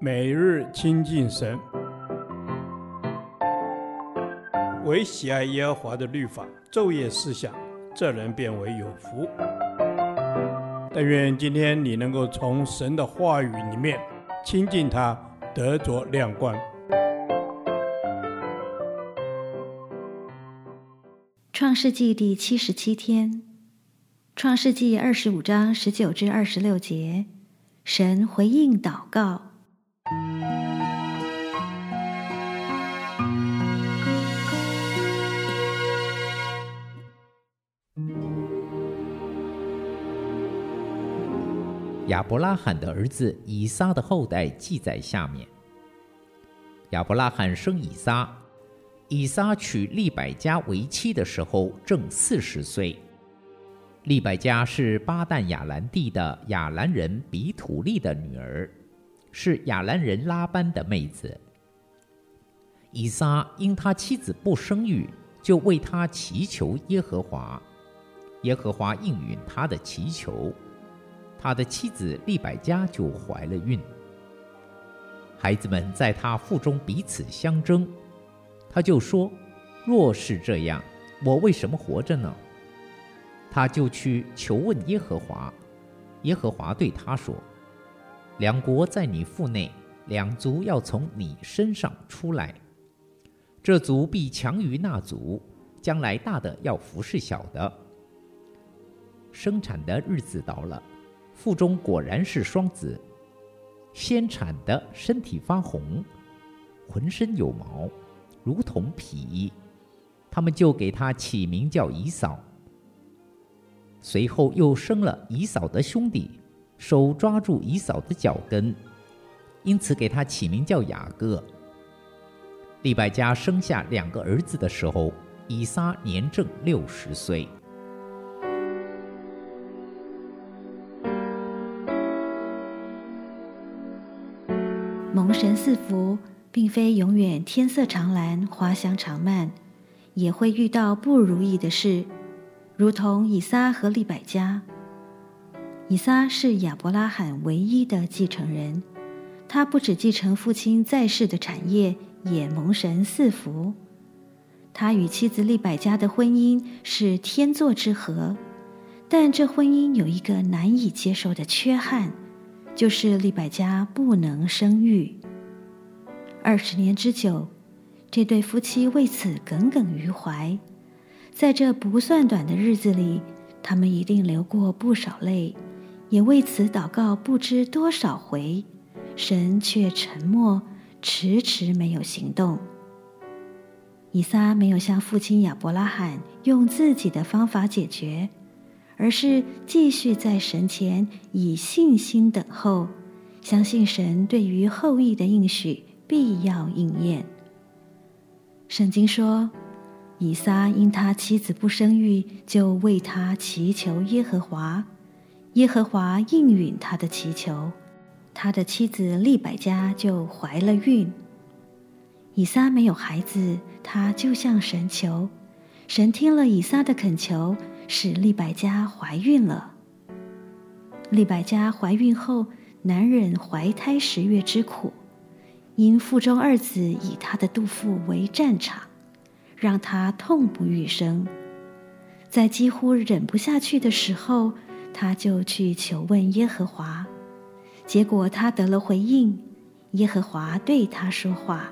每日亲近神，唯喜爱耶和华的律法，昼夜思想，这人便为有福。但愿今天你能够从神的话语里面亲近他，得着亮光。创世纪第七十七天，创世纪二十五章十九至二十六节，神回应祷告。亚伯拉罕的儿子以撒的后代记在下面。亚伯拉罕生以撒，以撒娶利百加为妻的时候正四十岁。利百加是巴旦亚兰地的亚兰人比土利的女儿，是亚兰人拉班的妹子。以撒因他妻子不生育，就为他祈求耶和华，耶和华应允他的祈求。他的妻子利百加就怀了孕，孩子们在他腹中彼此相争，他就说：“若是这样，我为什么活着呢？”他就去求问耶和华，耶和华对他说：“两国在你腹内，两族要从你身上出来，这族必强于那族，将来大的要服侍小的。”生产的日子到了。腹中果然是双子，先产的身体发红，浑身有毛，如同皮，他们就给他起名叫以扫。随后又生了以扫的兄弟，手抓住以扫的脚跟，因此给他起名叫雅各。利百加生下两个儿子的时候，以撒年正六十岁。蒙神赐福，并非永远天色常蓝、花香常漫，也会遇到不如意的事，如同以撒和利百加。以撒是亚伯拉罕唯一的继承人，他不只继承父亲在世的产业，也蒙神赐福。他与妻子利百加的婚姻是天作之合，但这婚姻有一个难以接受的缺憾。就是利百加不能生育。二十年之久，这对夫妻为此耿耿于怀。在这不算短的日子里，他们一定流过不少泪，也为此祷告不知多少回，神却沉默，迟迟没有行动。以撒没有像父亲亚伯拉罕用自己的方法解决。而是继续在神前以信心等候，相信神对于后裔的应许必要应验。圣经说，以撒因他妻子不生育，就为他祈求耶和华，耶和华应允他的祈求，他的妻子利百加就怀了孕。以撒没有孩子，他就向神求，神听了以撒的恳求。使利百加怀孕了。利百加怀孕后，难忍怀胎十月之苦，因腹中二子以他的肚腹为战场，让他痛不欲生。在几乎忍不下去的时候，他就去求问耶和华，结果他得了回应。耶和华对他说话。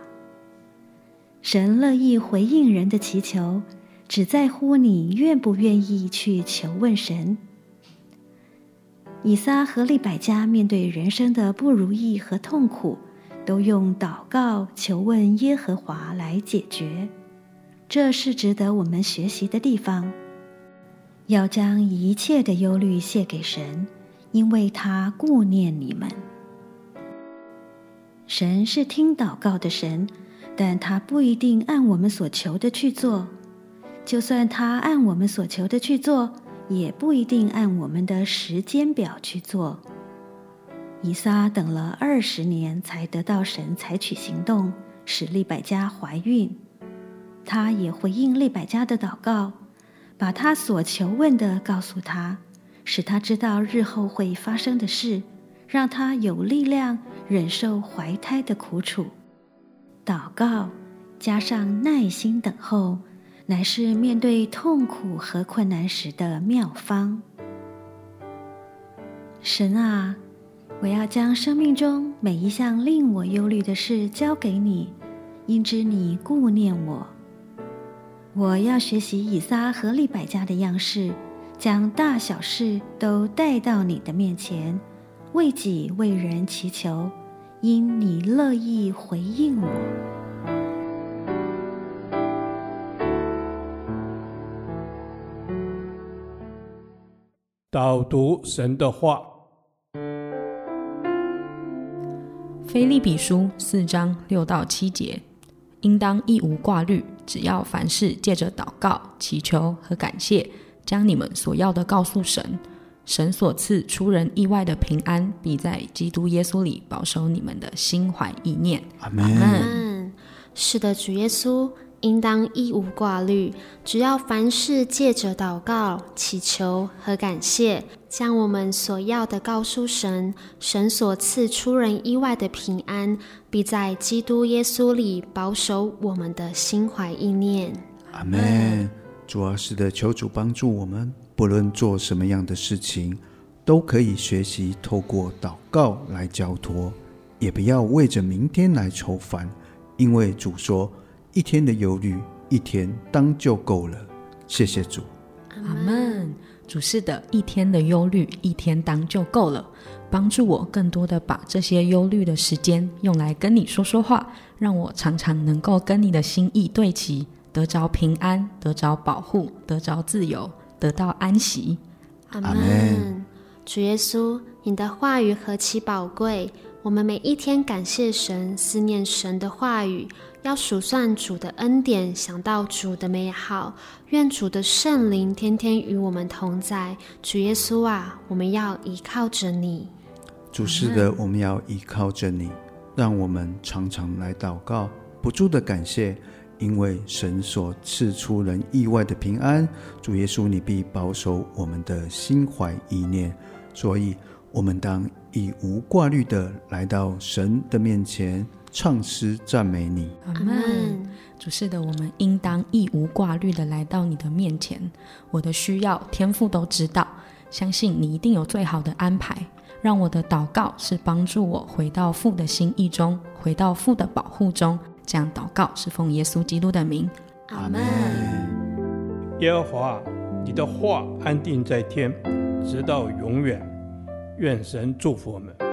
神乐意回应人的祈求。只在乎你愿不愿意去求问神。以撒和利百加面对人生的不如意和痛苦，都用祷告求问耶和华来解决，这是值得我们学习的地方。要将一切的忧虑卸给神，因为他顾念你们。神是听祷告的神，但他不一定按我们所求的去做。就算他按我们所求的去做，也不一定按我们的时间表去做。以撒等了二十年才得到神采取行动，使利百加怀孕。他也回应利百加的祷告，把他所求问的告诉他，使他知道日后会发生的事，让他有力量忍受怀胎的苦楚。祷告加上耐心等候，乃是面对痛苦和困难时的妙方。神啊，我要将生命中每一项令我忧虑的事交给你，因知你顾念我。我要学习以撒和利百加的样式，将大小事都带到你的面前，为己为人祈求，因你乐意回应我。导读神的话。腓利比书四章六到七节，应当一无挂虑，只要凡事借着祷告、祈求和感谢，将你们所要的告诉神。神所赐出人意外的平安，必在基督耶稣里保守你们的心怀意念。阿门。是的，主耶稣。应当一无挂虑，只要凡事借着祷告、祈求和感谢，将我们所要的告诉神。神所赐出人意外的平安，必在基督耶稣里保守我们的心怀意念。阿门。主啊，是的，求主帮助我们，不论做什么样的事情，都可以学习透过祷告来交托，也不要为着明天来愁烦，因为主说。一天的忧虑，一天当就够了。谢谢主，阿门。主是的，一天的忧虑，一天当就够了。帮助我更多的把这些忧虑的时间用来跟你说说话，让我常常能够跟你的心意对齐，得着平安，得着保护，得着自由，得到安息。阿门。主耶稣，你的话语何其宝贵！我们每一天感谢神，思念神的话语，要数算主的恩典，想到主的美好。愿主的圣灵天天与我们同在。主耶稣啊，我们要依靠着你。主是的，我们要依靠着你，让我们常常来祷告，不住的感谢，因为神所赐出人意外的平安。主耶稣，你必保守我们的心怀意念，所以我们当。以无挂虑的来到神的面前，唱诗赞美你。阿门。主是的，我们应当一无挂虑的来到你的面前。我的需要，天父都知道，相信你一定有最好的安排。让我的祷告是帮助我回到父的心意中，回到父的保护中。这样祷告是奉耶稣基督的名。阿门。耶和华，你的话安定在天，直到永远。愿神祝福我们。